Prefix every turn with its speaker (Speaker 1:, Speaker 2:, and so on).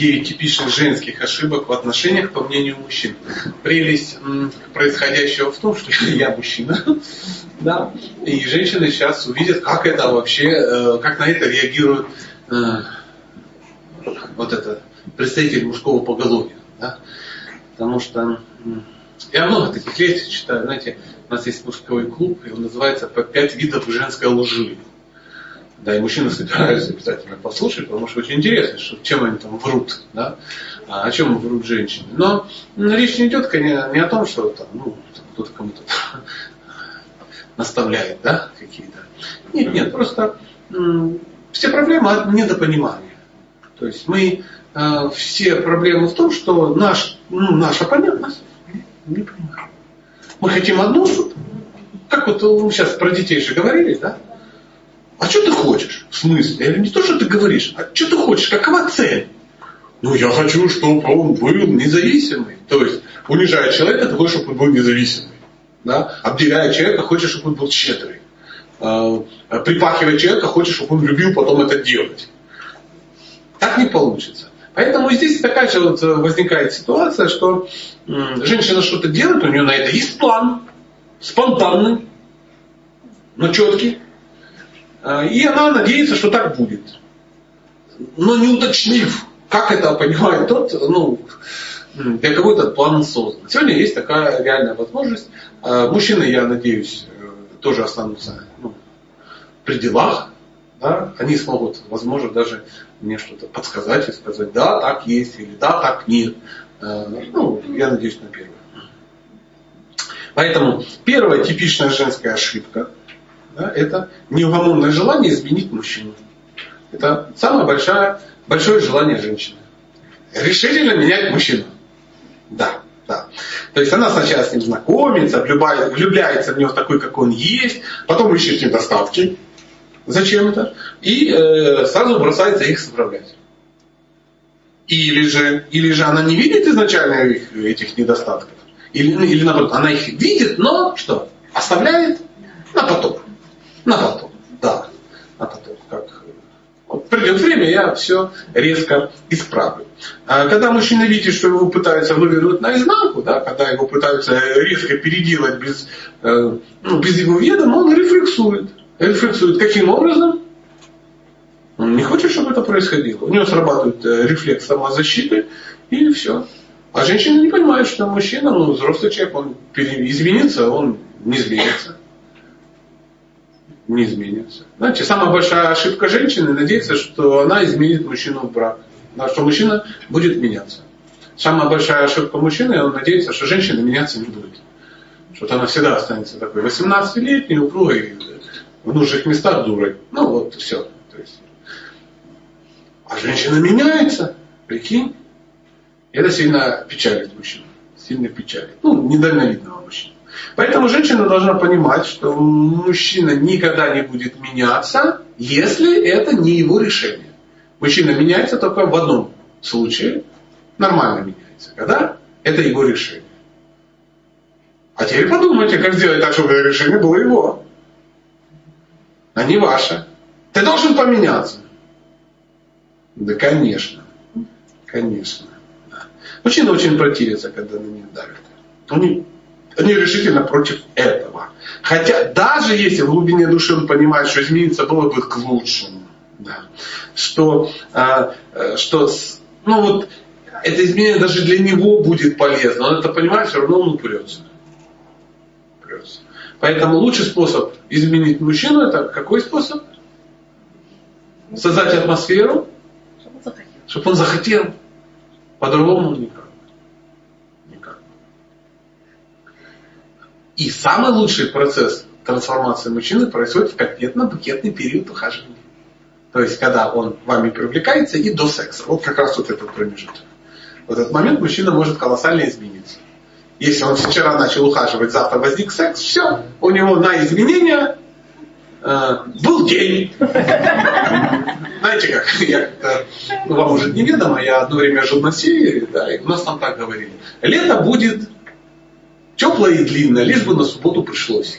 Speaker 1: 9 типичных женских ошибок в отношениях, по мнению мужчин. Прелесть происходящего в том, что я мужчина, да, и женщины сейчас увидят, как это вообще, э, как на это реагирует э, вот это представитель мужского поголовья. Да? Потому что я много таких лекций читаю, знаете, у нас есть мужской клуб, и он называется «По пять видов женской лжи». Да, и мужчины собираются обязательно послушать, потому что очень интересно, что, чем они там врут, да, а о чем врут женщины. Но ну, речь не идет конечно, не о том, что там, ну, кто-то кому-то наставляет, да, какие-то. Нет, нет, просто все проблемы от недопонимания. То есть мы э, все проблемы в том, что наш, ну, наша понятность не понимаем. Мы хотим одну, как вот мы сейчас про детей же говорили, да? А что ты хочешь? В смысле? Я говорю, не то, что ты говоришь, а что ты хочешь? Какова цель? Ну, я хочу, чтобы он был независимый. То есть, унижая человека, ты хочешь, чтобы он был независимый. Да? Обделяя человека, хочешь, чтобы он был щедрый. А, припахивая человека, хочешь, чтобы он любил потом это делать. Так не получится. Поэтому здесь такая же вот возникает ситуация, что женщина что-то делает, у нее на это есть план, спонтанный, но четкий. А, и она надеется, что так будет. Но не уточнив, как это понимает тот, ну, для кого этот план создан. Сегодня есть такая реальная возможность. А, мужчины, я надеюсь, э, тоже останутся ну, при делах. Да? Они смогут, возможно, даже мне что-то подсказать и сказать, да, так есть, или да, так нет. Ну, я надеюсь на первое. Поэтому первая типичная женская ошибка – да, это неугомонное желание изменить мужчину. Это самое большое, большое желание женщины. Решительно менять мужчину. Да, да. То есть она сначала с ним знакомится, влюбляется в него такой, какой он есть, потом ищет недостатки зачем-то, и э, сразу бросается их исправлять. Или же, или же она не видит изначально их, этих недостатков, или, или наоборот, она их видит, но что? Оставляет на потом. На потом, да, на потом. Как вот придет время, я все резко исправлю. А когда мужчина видит, что его пытаются вывернуть наизнанку, да, когда его пытаются резко переделать без, э, ну, без его ведома, он рефлексует. Рефлексует каким образом? Он не хочет, чтобы это происходило. У него срабатывает э, рефлекс самозащиты, и все. А женщина не понимает, что мужчина, ну, взрослый человек, он изменится, он не изменится не изменится. Знаете, самая большая ошибка женщины надеяться, что она изменит мужчину в брак. Что мужчина будет меняться. Самая большая ошибка мужчины, он надеется, что женщина меняться не будет. Что она всегда останется такой 18-летней, упругой, в нужных местах дурой. Ну вот, все. То есть. А женщина меняется, прикинь. И это сильно печалит мужчину. Сильно печалит. Ну, недальновидного мужчину. Поэтому женщина должна понимать, что мужчина никогда не будет меняться, если это не его решение. Мужчина меняется только в одном случае, нормально меняется, когда это его решение. А теперь подумайте, как сделать так, чтобы это решение было его, а не ваше. Ты должен поменяться. Да, конечно. Конечно. Мужчина очень противится, когда на них давят. Они они решительно против этого. Хотя даже если в глубине души он понимает, что измениться было бы к лучшему, да, что, а, э, что ну вот, это изменение даже для него будет полезно. Он это понимает, все равно он упрется. упрется. Поэтому лучший способ изменить мужчину это какой способ? Создать атмосферу, чтобы он захотел. Чтобы он захотел. По-другому никак. И самый лучший процесс трансформации мужчины происходит в конкретно-букетный период ухаживания. То есть, когда он вами привлекается и до секса. Вот как раз вот этот промежуток. В этот момент мужчина может колоссально измениться. Если он вчера начал ухаживать, завтра возник секс, все, у него на изменения э, был день. Знаете как, я, э, ну, вам уже неведомо, я одно время жил на севере, да, и у нас там так говорили. Лето будет Теплое и длинное, лишь бы на субботу пришлось.